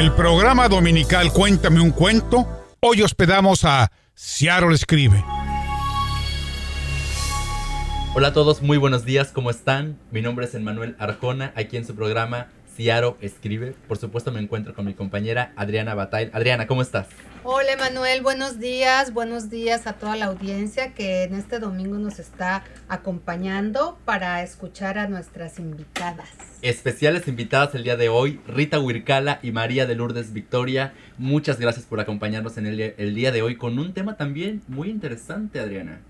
el programa dominical Cuéntame un cuento, hoy hospedamos a Ciaro Escribe. Hola a todos, muy buenos días, ¿cómo están? Mi nombre es Emmanuel Arjona, aquí en su programa Ciaro Escribe. Por supuesto me encuentro con mi compañera Adriana Batail. Adriana, ¿cómo estás? Hola Manuel, buenos días, buenos días a toda la audiencia que en este domingo nos está acompañando para escuchar a nuestras invitadas. Especiales invitadas el día de hoy, Rita Huircala y María de Lourdes Victoria. Muchas gracias por acompañarnos en el, el día de hoy con un tema también muy interesante, Adriana.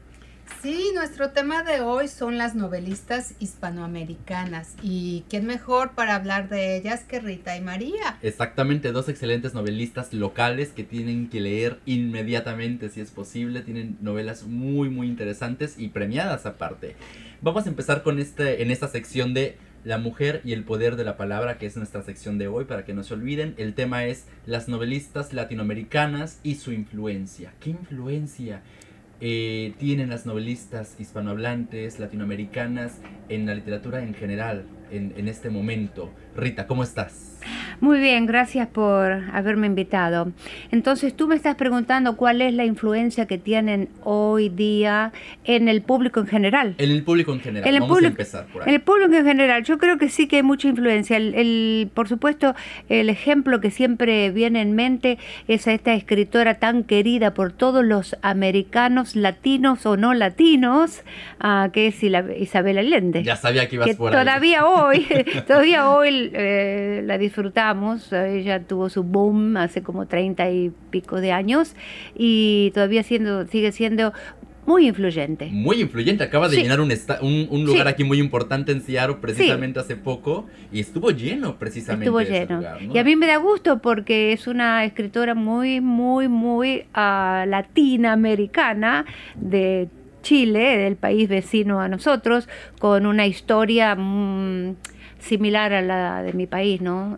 Sí, nuestro tema de hoy son las novelistas hispanoamericanas. ¿Y quién mejor para hablar de ellas que Rita y María? Exactamente, dos excelentes novelistas locales que tienen que leer inmediatamente si es posible. Tienen novelas muy, muy interesantes y premiadas aparte. Vamos a empezar con este, en esta sección de la mujer y el poder de la palabra, que es nuestra sección de hoy, para que no se olviden. El tema es las novelistas latinoamericanas y su influencia. ¿Qué influencia? Eh, tienen las novelistas hispanohablantes, latinoamericanas, en la literatura en general, en, en este momento. Rita, ¿cómo estás? Muy bien, gracias por haberme invitado. Entonces, tú me estás preguntando cuál es la influencia que tienen hoy día en el público en general. En el público en general. En el Vamos público- a empezar por ahí. En el público en general, yo creo que sí que hay mucha influencia. El, el- por supuesto, el ejemplo que siempre viene en mente es a esta escritora tan querida por todos los americanos, latinos o no latinos, ah, que es Isabel Allende Ya sabía que ibas que por ahí. todavía hoy, todavía hoy eh, la disfrutamos. Ella tuvo su boom hace como treinta y pico de años y todavía siendo, sigue siendo muy influyente. Muy influyente, acaba de Sí. llenar un, un, un lugar Sí. aquí muy importante en Seattle precisamente hace poco y estuvo lleno precisamente Estuvo lleno. lugar, ¿no? Y a mí me da gusto porque es una escritora muy, muy, muy ah, latinoamericana de Chile, del país vecino a nosotros, con una historia mm, similar a la de mi país, ¿no?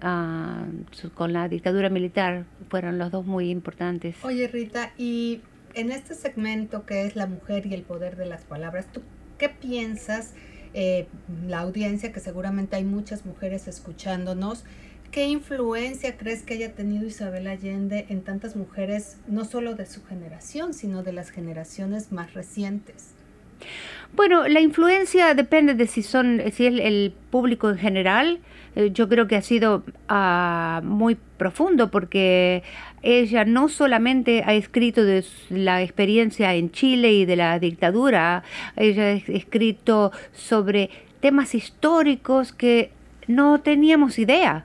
Con la dictadura militar fueron los dos muy importantes. Oye Rita, y en este segmento que es la mujer y el poder de las palabras, ¿tú qué piensas, eh, la audiencia, que seguramente hay muchas mujeres escuchándonos, qué influencia crees que haya tenido Isabel Allende en tantas mujeres, no solo de su generación, sino de las generaciones más recientes? Bueno, la influencia depende de si son, si es el público en general. Eh, yo creo que ha sido ah, muy profundo porque ella no solamente ha escrito de la experiencia en Chile y de la dictadura, ella ha es- escrito sobre temas históricos que no teníamos idea.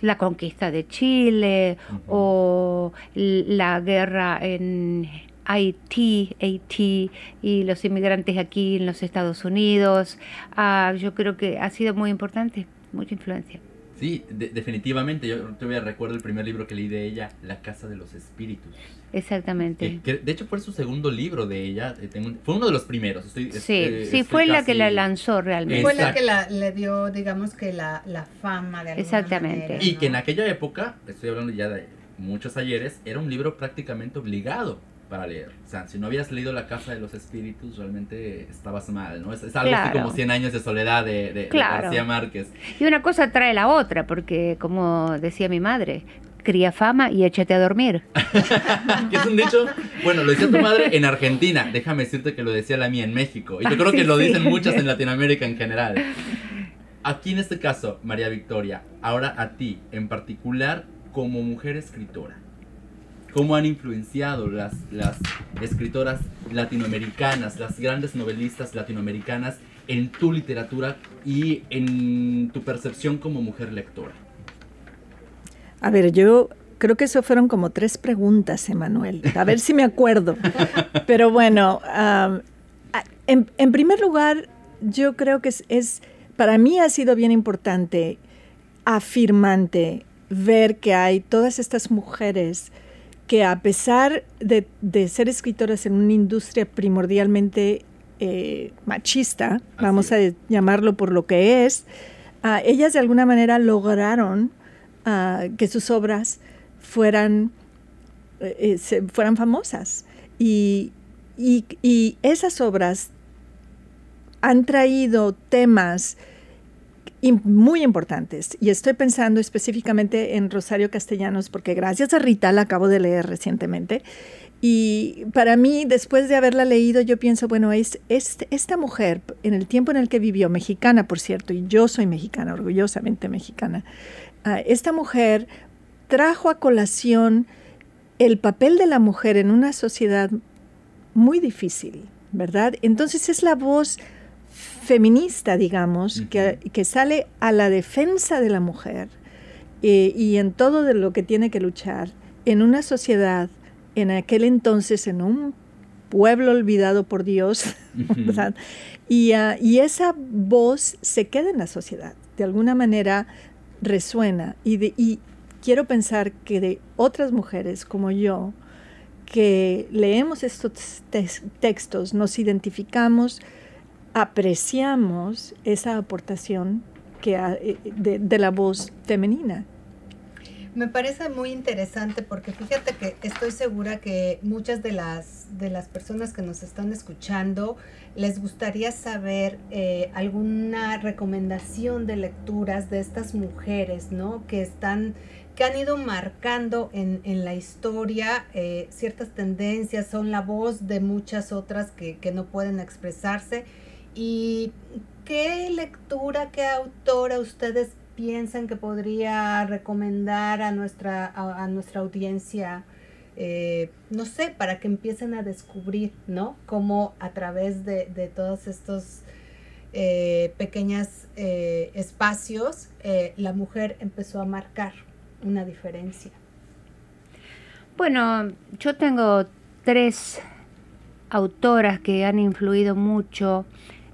La conquista de Chile o la guerra en Haití, Haití y los inmigrantes aquí en los Estados Unidos. Ah, yo creo que ha sido muy importante, mucha influencia. Sí, de- definitivamente. Yo todavía recuerdo el primer libro que leí de ella, La Casa de los Espíritus. Exactamente. Que, que de hecho fue su segundo libro de ella. eh, tengo un- fue uno de los primeros. Estoy, Sí, este, sí, estoy fue la que la lanzó realmente. Fue la que la, le dio, digamos que la, la fama de alguna Exactamente. manera, Y ¿no? que en aquella época, estoy hablando ya de muchos ayeres, era un libro prácticamente obligado para leer. O sea, si no habías leído La Casa de los Espíritus, realmente estabas mal, ¿no? Es, es algo así como 100 años de soledad de, de- de Claro. García Márquez. Y una cosa trae la otra, porque como decía mi madre, cría fama y échate a dormir. que es un dicho, bueno, lo decía tu madre en Argentina, déjame decirte que lo decía la mía en México. Y yo Ah, creo que lo sí. dicen muchas en Latinoamérica en general. Aquí en este caso, María Victoria, ahora a ti en particular como mujer escritora. ¿Cómo han influenciado las, las escritoras latinoamericanas, las grandes novelistas latinoamericanas en tu literatura y en tu percepción como mujer lectora? A ver, yo creo que eso fueron como tres preguntas, Emanuel. A ver si me acuerdo. Pero bueno, en, en primer lugar, yo creo que es, es- para mí ha sido bien importante, afirmante, ver que hay todas estas mujeres que a pesar de, de ser escritoras en una industria primordialmente eh, machista, vamos a llamarlo por lo que es, ah, ellas de alguna manera lograron ah, que sus obras fueran, eh, eh, se- fueran famosas. Y, y- y esas obras han traído temas muy importantes. Y estoy pensando específicamente en Rosario Castellanos, porque gracias a Rita la acabo de leer recientemente. Y para mí, después de haberla leído, yo pienso, bueno, es, esta mujer, en el tiempo en el que vivió, mexicana, por cierto, y yo soy mexicana, orgullosamente mexicana, ah, esta mujer trajo a colación el papel de la mujer en una sociedad muy difícil, ¿verdad? Entonces es la voz feminista, digamos, que, sale a la defensa de la mujer eh, y en todo de lo que tiene que luchar en una sociedad, en aquel entonces, en un pueblo olvidado por Dios, ¿verdad? Y, ah, y, esa voz se queda en la sociedad, de alguna manera resuena. Y, de, y quiero pensar que de otras mujeres como yo, que leemos estos textos, nos identificamos, apreciamos esa aportación que eh, de, la voz femenina. Me parece muy interesante porque fíjate que estoy segura que muchas de las, de las personas que nos están escuchando les gustaría saber eh, alguna recomendación de lecturas de estas mujeres, ¿no? Que están que han ido marcando en, la historia eh, ciertas tendencias, son la voz de muchas otras que, que no pueden expresarse ¿Y qué lectura, qué autora ustedes piensan que podría recomendar a nuestra, a, nuestra audiencia? Eh, no sé, para que empiecen a descubrir, ¿no? Cómo a través de, de todos estos eh, pequeños eh, espacios la mujer empezó a marcar una diferencia. Bueno, yo tengo tres autoras que han influido mucho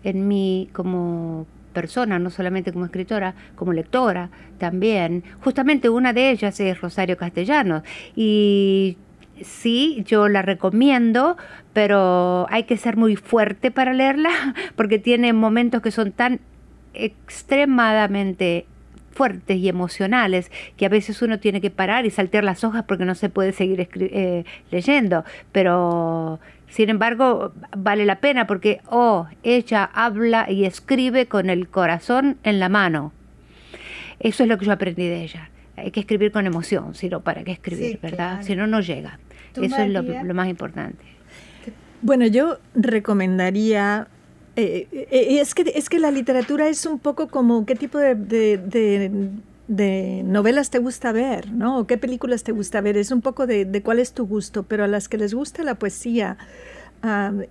en mí como persona, no solamente como escritora, como lectora también. Justamente una de ellas es Rosario Castellanos y sí, yo la recomiendo, pero hay que ser muy fuerte para leerla porque tiene momentos que son tan extremadamente fuertes y emocionales que a veces uno tiene que parar y saltear las hojas porque no se puede seguir eh, leyendo, pero sin embargo, vale la pena porque, oh, ella habla y escribe con el corazón en la mano. Eso es lo que yo aprendí de ella. Hay que escribir con emoción, si no, ¿para qué escribir, verdad? Si no, no llega. Eso es lo, más importante. Bueno, yo recomendaría eh, eh, es, que, es que la literatura es un poco como qué tipo de, de novelas te gusta ver, ¿no? O qué películas te gusta ver. Es un poco de, cuál es tu gusto, pero a las que les gusta la poesía,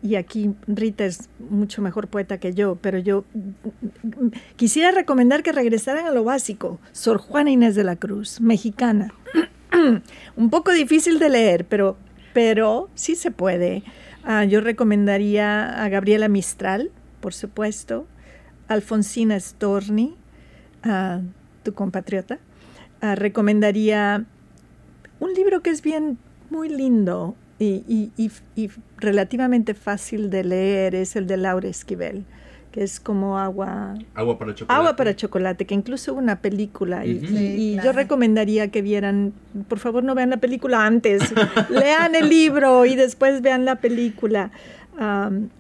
y aquí Rita es mucho mejor poeta que yo, pero yo quisiera recomendar que regresaran a lo básico. Sor Juana Inés de la Cruz, mexicana. un poco difícil de leer, pero, pero sí se puede. Ah, yo recomendaría a Gabriela Mistral, por supuesto, Alfonsina Storni, uh, tu compatriota, ah, recomendaría un libro que es bien muy lindo y, relativamente fácil de leer, es el de Laura Esquivel, que es como agua... Agua para chocolate. Agua para chocolate, que incluso hubo una película y, yo recomendaría que vieran, por favor no vean la película antes, lean el libro y después vean la película.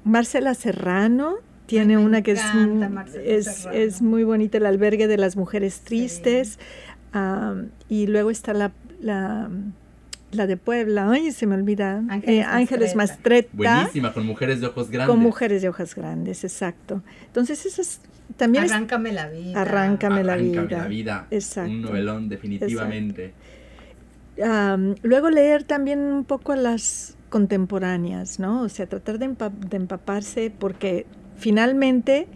Marcela Serrano, tiene una que es, es, muy bonita, el albergue de las mujeres tristes. y luego está la, la, de Puebla, ay, se me olvida. Ángeles, eh, Mastreta. Buenísima, con mujeres de ojos grandes. Con mujeres de ojos grandes, exacto. Entonces, eso es también. Arráncame la vida. Arráncame, la vida. la vida. Exacto. Un novelón, definitivamente. luego leer también un poco a las contemporáneas, ¿no? O sea, tratar de, de empaparse porque finalmente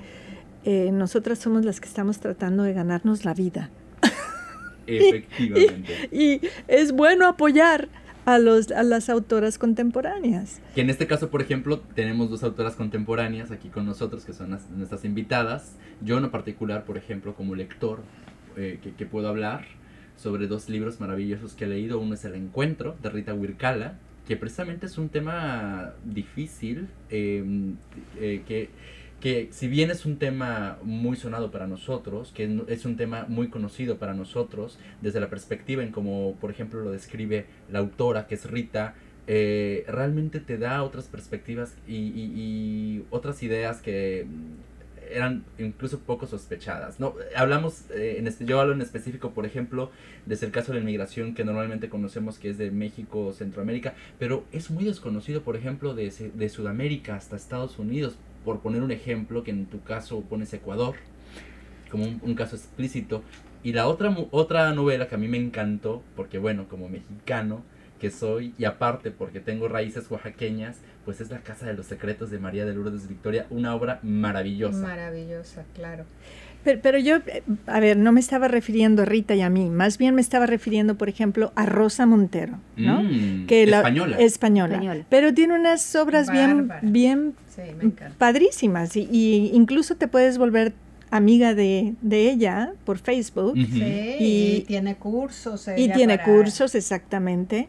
eh, nosotras somos las que estamos tratando de ganarnos la vida. Efectivamente. y, es bueno apoyar a, los, a las autoras contemporáneas. Que en este caso, por ejemplo, tenemos dos autoras contemporáneas aquí con nosotros, que son nuestras invitadas. Yo en particular, por ejemplo, como lector, eh, que, puedo hablar sobre dos libros maravillosos que he leído. Uno es El Encuentro, de Rita Wirkala, que precisamente es un tema difícil, em, eh, que, que si bien es un tema muy sonado para nosotros, que es un tema muy conocido para nosotros, desde la perspectiva en como por ejemplo lo describe la autora, que es Rita, eh, realmente te da otras perspectivas y, otras ideas que eran incluso poco sospechadas. No, hablamos, eh, en este, yo hablo en específico, por ejemplo, desde el caso de la inmigración que normalmente conocemos que es de México o Centroamérica, pero es muy desconocido, por ejemplo, de, de Sudamérica hasta Estados Unidos, por poner un ejemplo, que en tu caso pones Ecuador como un, un caso explícito. Y la otra, otra novela que a mí me encantó, porque bueno, como mexicano, que soy y aparte porque tengo raíces oaxaqueñas, pues es La Casa de los Secretos de María de Lourdes Victoria, una obra maravillosa. Maravillosa, claro. Pero, pero, yo, a ver, no me estaba refiriendo a Rita y a mí, más bien me estaba refiriendo, por ejemplo, a Rosa Montero, ¿no? Mm, que la, española. española. Española. Pero tiene unas obras bien, Bárbara. bien Sí, me encanta. padrísimas y, y incluso te puedes volver amiga de, de ella por Facebook. Sí, Y- y, tiene cursos. y ella tiene para- cursos, exactamente.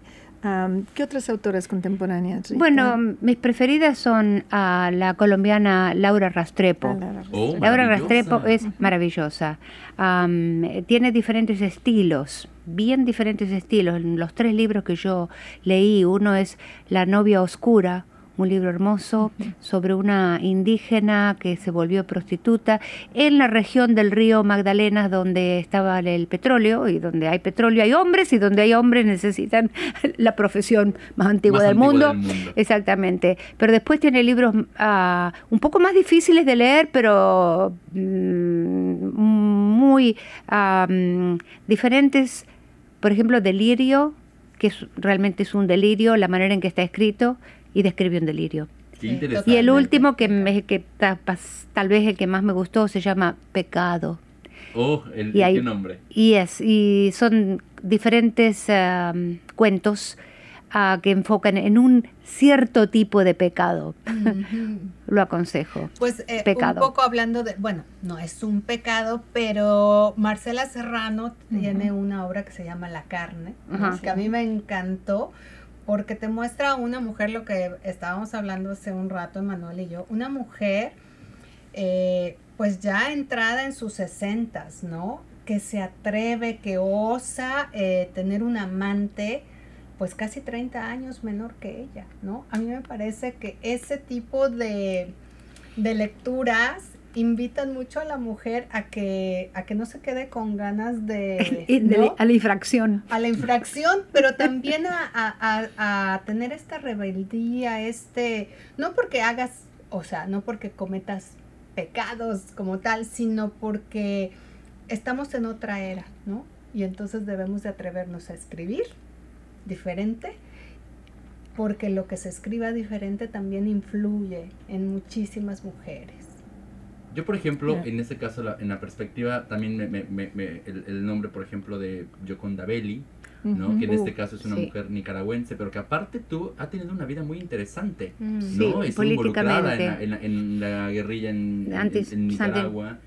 ¿Qué otras autoras contemporáneas? Rita? Bueno, mis preferidas son a la colombiana Laura Rastrepo. Ah, Laura Oh. Laura. Rastrepo es maravillosa. Eh, tiene diferentes estilos, bien diferentes estilos. En los tres libros que yo leí, uno es La novia oscura, un libro hermoso sobre una indígena que se volvió prostituta en la región del río Magdalena donde estaba el petróleo y donde hay petróleo hay hombres y donde hay hombres necesitan la profesión más antigua, Más del, antigua mundo. del mundo. Exactamente. Pero después tiene libros ah, un poco más difíciles de leer, pero mm, muy ah, mm, diferentes. Por ejemplo, Delirio, que es, realmente es un delirio, la manera en que está escrito, y describe un delirio. Qué Sí, interesante. Y el último, que, me- que tal vez el que más me gustó, se llama Pecado. Oh, el, Y hay- qué nombre. Y, es, y son diferentes am, cuentos ah, que enfocan en un cierto tipo de pecado. Lo aconsejo. Pues eh, Pecado. un poco hablando de, bueno, no es un pecado, pero Marcela Serrano tiene una obra que se llama La carne, que a mí me encantó porque te muestra una mujer, lo que estábamos hablando hace un rato, Emanuel y yo, una mujer eh, pues ya entrada en sus sesentas, ¿no? Que se atreve, que osa eh, tener un amante pues casi 30 años menor que ella, ¿no? A mí me parece que ese tipo de, de lecturas invitan mucho a la mujer a que, a que no se quede con ganas de, Y de- ¿no? A la infracción. a la infracción, pero también a, a- a- a tener esta rebeldía, este, no porque hagas, o sea, no porque cometas pecados como tal, sino porque estamos en otra era, ¿no? Y entonces debemos de atrevernos a escribir diferente, porque lo que se escriba diferente también influye en muchísimas mujeres. Yo, por ejemplo, en este caso, la- en la perspectiva, también me, me- me- me- el, el nombre, por ejemplo, de Yoconda Belli, ¿no? Ujú. que en este Uh, caso es una sí. mujer nicaragüense, pero que aparte tú ha tenido una vida muy interesante. Mm. Sí, ¿no? Estuvo involucrada en la, en la- en la guerrilla en, Antes- en Nicaragua.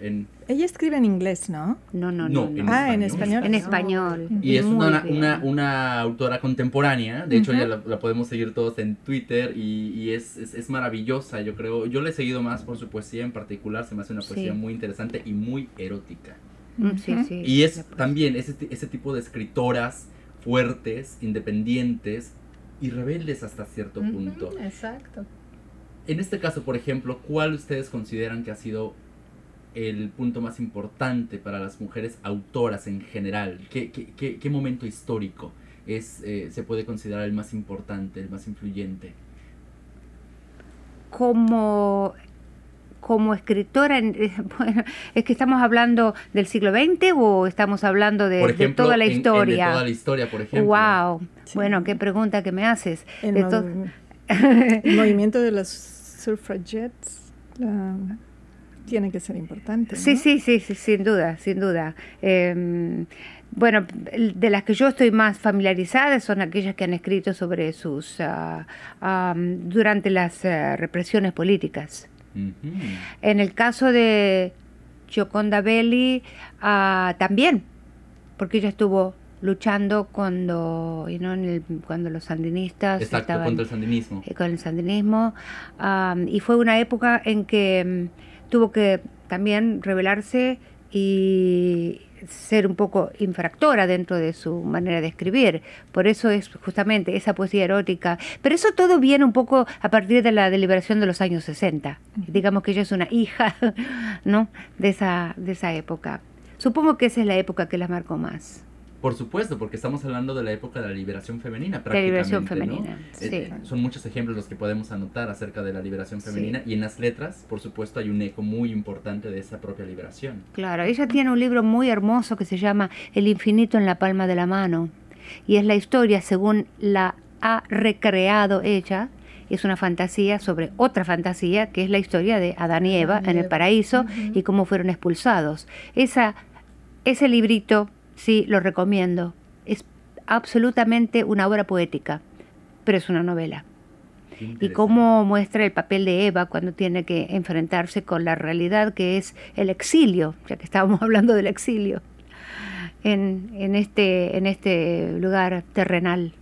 En- Ella escribe en inglés, ¿no? No, no, No, no. no. Ah, en español. En español. y es una, una, una autora contemporánea, de hecho Ujú. ya la, la podemos seguir todos en Twitter y, y es, es, es maravillosa, yo creo. Yo le he seguido más por su poesía en particular, se me hace una poesía Sí. muy interesante y muy erótica. Sí, Ujú. sí. Y es también ese, ti- ese tipo de escritoras fuertes, independientes y rebeldes hasta cierto punto. Exacto. En este caso, por ejemplo, ¿cuál ustedes consideran que ha sido el punto más importante para las mujeres autoras en general? ¿Qué, qué- qué- qué momento histórico es, eh, se puede considerar el más importante, el más influyente? como como escritora, en- eh, bueno, es que estamos hablando del siglo XX o estamos hablando de, toda la en- en de historia. toda la historia, por ejemplo. wow. Sí. Bueno, qué pregunta que me haces. El, De el movimiento de las suffragettes la- tiene que ser importante. ¿no? Sí, sí, sí, sí, sin duda, sin duda. Eh, bueno, el- de las que yo estoy más familiarizada son aquellas que han escrito sobre sus ah, am, durante las eh, represiones políticas. En el caso de Gioconda Belli, ah, también, porque ella estuvo luchando cuando, you know, en el- cuando los sandinistas Exacto, estaban contra el sandinismo. eh, con el sandinismo am, y fue una época en que mm, tuvo que también rebelarse y ser un poco infractora dentro de su manera de escribir. Por eso es justamente esa poesía erótica. Pero eso todo viene un poco a partir de la deliberación de los años 60. Digamos que ella es una hija ¿no? de, esa, de esa época. Supongo que esa es la época que la marcó más. Por supuesto, porque estamos hablando de la época de la liberación femenina, La liberación femenina, Eh, sí. eh, son muchos ejemplos los que podemos anotar acerca de la liberación femenina y en las letras, por supuesto, hay un eco muy importante de esa propia liberación. Claro, ella tiene un libro muy hermoso que se llama El infinito en la palma de la mano. Y es la historia según la ha recreado ella. Es una fantasía sobre otra fantasía, que es la historia de Adán y Eva Adán y en el paraíso y cómo fueron expulsados. Esa, ese librito, sí, lo recomiendo. Es absolutamente una obra poética, pero es una novela. Y cómo muestra el papel de Eva cuando tiene que enfrentarse con la realidad que es el exilio, ya que estábamos hablando del exilio, en, en, este, en este lugar terrenal.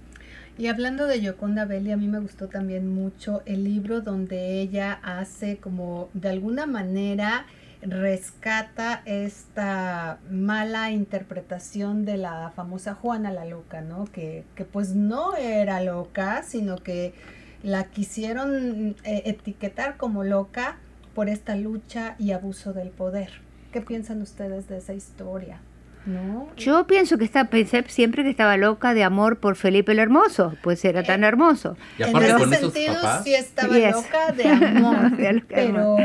Y hablando de Yoconda Belli, a mí me gustó también mucho el libro donde ella hace como de alguna manera rescata esta mala interpretación de la famosa Juana la loca, ¿no? Que, que pues no era loca, sino que la quisieron eh, etiquetar como loca por esta lucha y abuso del poder. ¿Qué piensan ustedes de esa historia? ¿No? Yo pienso que está, pensé siempre que estaba loca de amor por Felipe el Hermoso, pues era tan hermoso. Y en ese con esos sentido papás, sí estaba Yes. loca de amor, de pero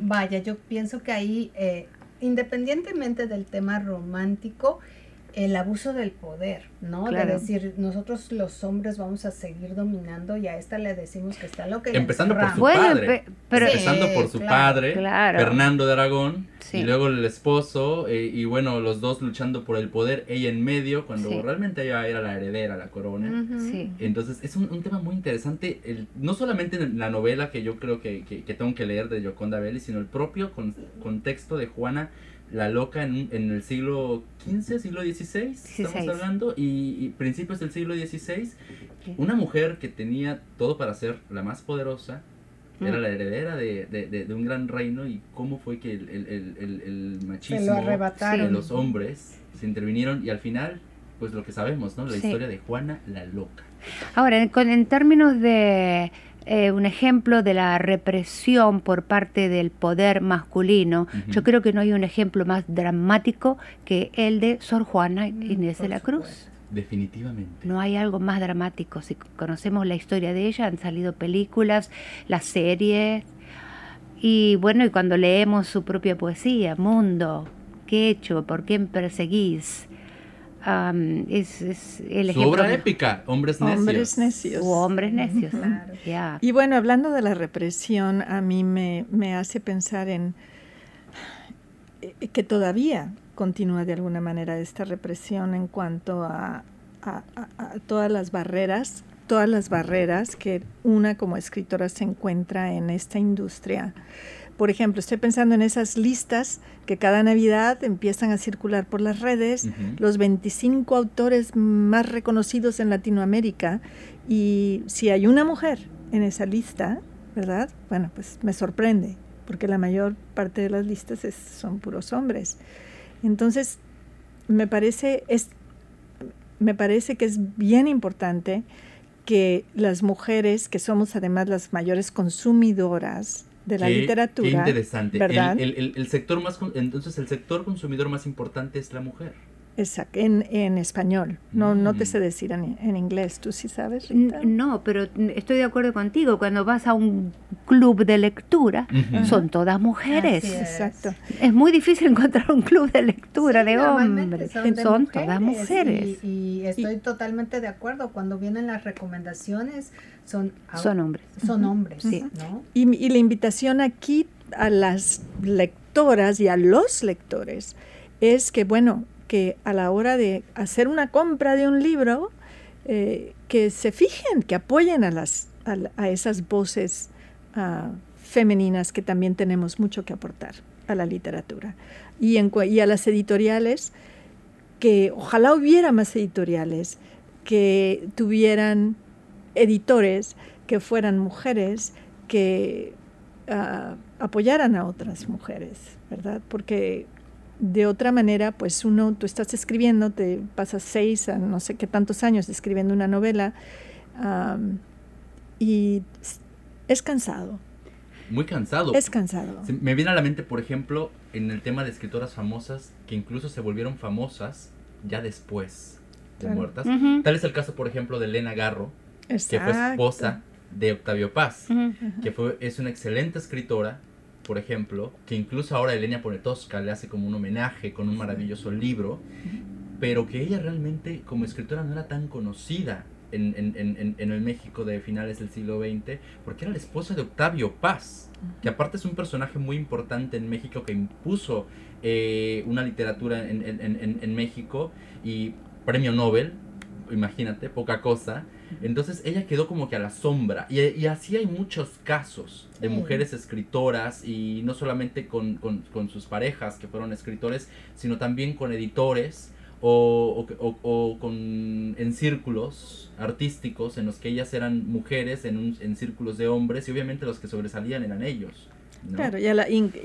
vaya, yo pienso que ahí, eh, independientemente del tema romántico, el abuso del poder, ¿no? Claro. De decir, nosotros los hombres vamos a seguir dominando y a esta le decimos que está loca. y la Empezando por su. Bueno, padre. pe- pero Sí. empezando por su claro, padre, claro. Fernando de Aragón, Sí. y luego el esposo, eh, y bueno, los dos luchando por el poder, ella en medio, cuando Sí. realmente ella era la heredera, la corona. Entonces es un, un tema muy interesante, el, no solamente en la novela que yo creo que, que- que tengo que leer de Yoconda Belli, sino el propio con- contexto de Juana la loca en, en el siglo XV, siglo XVI, estamos hablando, y, y principios del siglo XVI, una mujer que tenía todo para ser la más poderosa, era Mm. la heredera de, de- de- de un gran reino y cómo fue que el, el- el- el- el machismo Se lo de los hombres se intervinieron y al final, pues lo que sabemos, ¿no? La Sí. historia de Juana la loca. Ahora, en, con- en términos de eh, un ejemplo de la represión por parte del poder masculino, yo creo que no hay un ejemplo más dramático que el de Sor Juana Inés por de la Cruz. supuesto. Definitivamente. No hay algo más dramático. Si conocemos la historia de ella, han salido películas, las series. Y bueno, y cuando leemos su propia poesía, Mundo, ¿qué he hecho? ¿Por qué me perseguís? Am, es, es el Su obra de- épica, Hombres Necios. Hombres necios. u hombres necios. Claro. Y bueno, hablando de la represión, a mí me, me hace pensar en eh, que todavía continúa de alguna manera esta represión en cuanto a, a- a- a todas las barreras, todas las barreras que una como escritora se encuentra en esta industria. Por ejemplo, estoy pensando en esas listas que cada Navidad empiezan a circular por las redes, los 25 autores más reconocidos en Latinoamérica y si hay una mujer en esa lista, ¿verdad? Bueno, pues me sorprende, porque la mayor parte de las listas es- son puros hombres. Entonces, me parece, es, me parece que es bien importante que las mujeres, que somos además las mayores consumidoras de la Qué- literatura, Qué interesante. ¿verdad? El, el- el- sector más, entonces el sector consumidor más importante es la mujer. Exacto, en, en español. No, no te Mm. sé decir en, en inglés. ¿Tú sí sabes, Rita? No, pero estoy de acuerdo contigo. Cuando vas a un club de lectura, son todas mujeres. Es. Exacto. Es muy difícil encontrar un club de lectura Sí, de hombres. Son, de Son todas mujeres. Y, y estoy totalmente de acuerdo. Cuando vienen las recomendaciones, son, Son hombres. son hombres, Sí. ¿no? Y, y la invitación aquí a las lectoras y a los lectores es que, bueno, que a la hora de hacer una compra de un libro, eh, que se fijen, que apoyen a, las, a, esas voces ah, femeninas que también tenemos mucho que aportar a la literatura. Y a las editoriales, que ojalá hubiera más editoriales que tuvieran editores que fueran mujeres que ah, apoyaran a otras mujeres, ¿verdad? Porque de otra manera, pues uno, tú estás escribiendo, te pasas seis a no sé qué tantos años escribiendo una novela y es cansado. Muy cansado. Es cansado. me viene a la mente, por ejemplo, en el tema de escritoras famosas que incluso se volvieron famosas ya después de muertas. Tal es el caso, por ejemplo, de Elena Garro, que fue esposa de Octavio Paz, que fue, es una excelente escritora, por ejemplo, que incluso ahora Elena Ponetosca le hace como un homenaje con un maravilloso libro, pero que ella realmente como escritora no era tan conocida en, en, en, el México de finales del siglo XX, porque era la esposa de Octavio Paz, que aparte es un personaje muy importante en México que impuso eh, una literatura en, México y premio Nobel, imagínate, poca cosa. Entonces ella quedó como que a la sombra. Y, así hay muchos casos de mujeres escritoras y no solamente con, con, sus parejas que fueron escritores, sino también con editores o, o, con, en círculos artísticos en los que ellas eran mujeres en, en círculos de hombres y obviamente los que sobresalían eran ellos. Claro, y,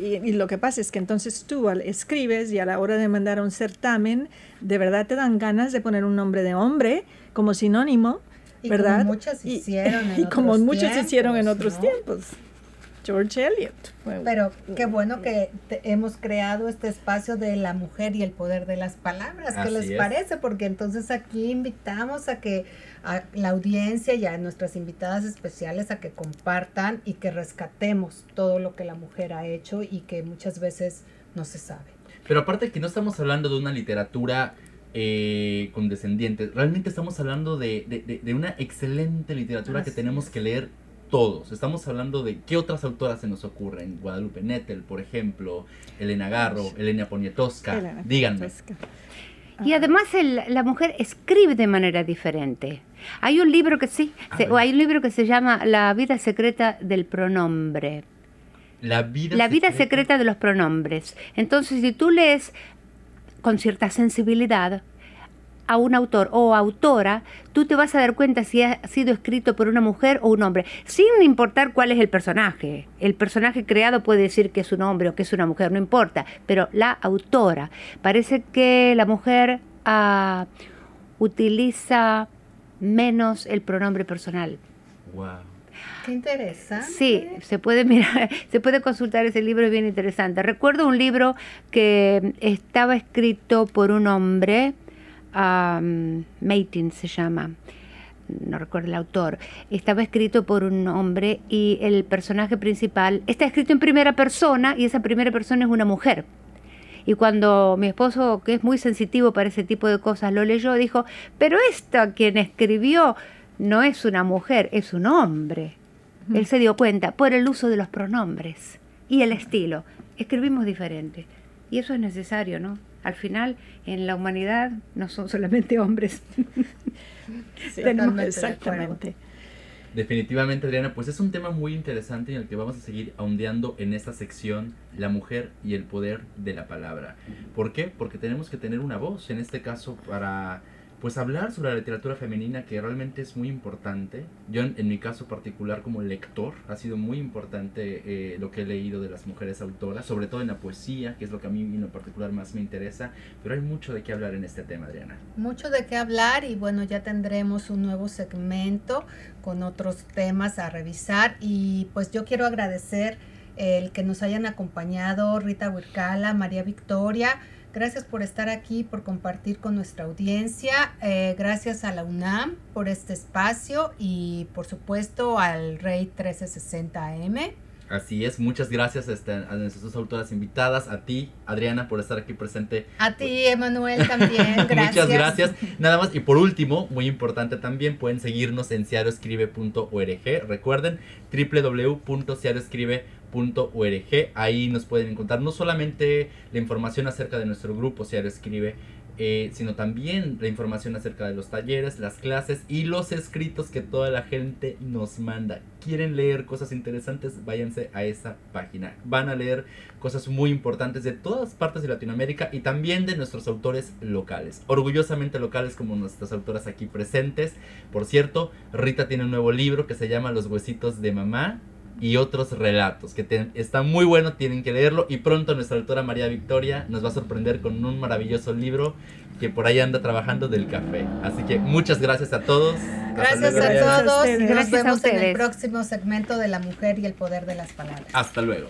y, lo que pasa es que entonces tú escribes y a la hora de mandar un certamen, de verdad te dan ganas de poner un nombre de hombre como sinónimo, ¿verdad? Como muchas hicieron y, como muchos hicieron en otros tiempos. George Eliot. Pero qué bueno que hemos creado este espacio de la mujer y el poder de las palabras. ¿Qué les parece? Porque entonces aquí invitamos a que a la audiencia y a nuestras invitadas especiales a que compartan y que rescatemos todo lo que la mujer ha hecho y que muchas veces no se sabe. Pero aparte que no estamos hablando de una literatura eh, condescendiente, realmente estamos hablando de, de, una excelente literatura que tenemos que leer todos. Estamos hablando de qué otras autoras se nos ocurren. Guadalupe Nettel, por ejemplo, Elena Garro, Elena Poniatowska. Díganme. Y además la mujer escribe de manera diferente. Hay un libro que sí, hay un libro que se llama La vida secreta del pronombre. La vida, la vida secreta de los pronombres. Entonces, si tú lees con cierta sensibilidad, a un autor o autora, tú te vas a dar cuenta si ha sido escrito por una mujer o un hombre, sin importar cuál es el personaje. El personaje creado puede decir que es un hombre o que es una mujer, no importa, pero la autora. Parece que la mujer ah, utiliza menos el pronombre personal. Wow. Qué interesante. Sí, se puede mirar, se puede consultar ese libro, es bien interesante. Recuerdo un libro que estaba escrito por un hombre, um, Mating se llama, no recuerdo el autor, estaba escrito por un hombre y el personaje principal está escrito en primera persona y esa primera persona es una mujer. Y cuando mi esposo, que es muy sensitivo para ese tipo de cosas, lo leyó, dijo, pero esta quien escribió no es una mujer, es un hombre. Él se dio cuenta por el uso de los pronombres y el estilo. Escribimos diferente. Y eso es necesario, ¿no? Al final, en la humanidad no son solamente hombres. exactamente. Definitivamente, Adriana, pues es un tema muy interesante en el que vamos a seguir ahondeando en esta sección, la mujer y el poder de la palabra. ¿Por qué? Porque tenemos que tener una voz, en este caso, para pues hablar sobre la literatura femenina que realmente es muy importante. Yo en, mi caso particular como lector ha sido muy importante eh, lo que he leído de las mujeres autoras, sobre todo en la poesía, que es lo que a mí en lo particular más me interesa, pero hay mucho de qué hablar en este tema, Adriana. Mucho de qué hablar y bueno, ya tendremos un nuevo segmento con otros temas a revisar y pues yo quiero agradecer el que nos hayan acompañado Rita Huircala, María Victoria, Gracias por estar aquí, por compartir con nuestra audiencia. Eh, gracias a la UNAM por este espacio y por supuesto al Rey 1360 AM. Así es, muchas gracias este, a nuestras dos autoras invitadas, a ti, Adriana, por estar aquí presente. A ti, Emanuel, también, gracias. muchas gracias. Nada más, y por último, muy importante también, pueden seguirnos en ciaroescribe.org. Recuerden, www.ciaroescribe.org Ahí nos pueden encontrar no solamente la información acerca de nuestro grupo, si ahora escribe, eh, sino también la información acerca de los talleres, las clases y los escritos que toda la gente nos manda. ¿Quieren leer cosas interesantes? Váyanse a esa página. Van a leer cosas muy importantes de todas partes de Latinoamérica y también de nuestros autores locales. Orgullosamente locales como nuestras autoras aquí presentes. Por cierto, Rita tiene un nuevo libro que se llama Los huesitos de mamá y otros relatos, que te- está muy bueno, tienen que leerlo y pronto nuestra autora María Victoria nos va a sorprender con un maravilloso libro que por ahí anda trabajando del café. Así que muchas gracias a todos. Gracias a todos. ustedes. Nos Gracias a vemos en el próximo segmento de La Mujer y el Poder de las Palabras. Hasta luego.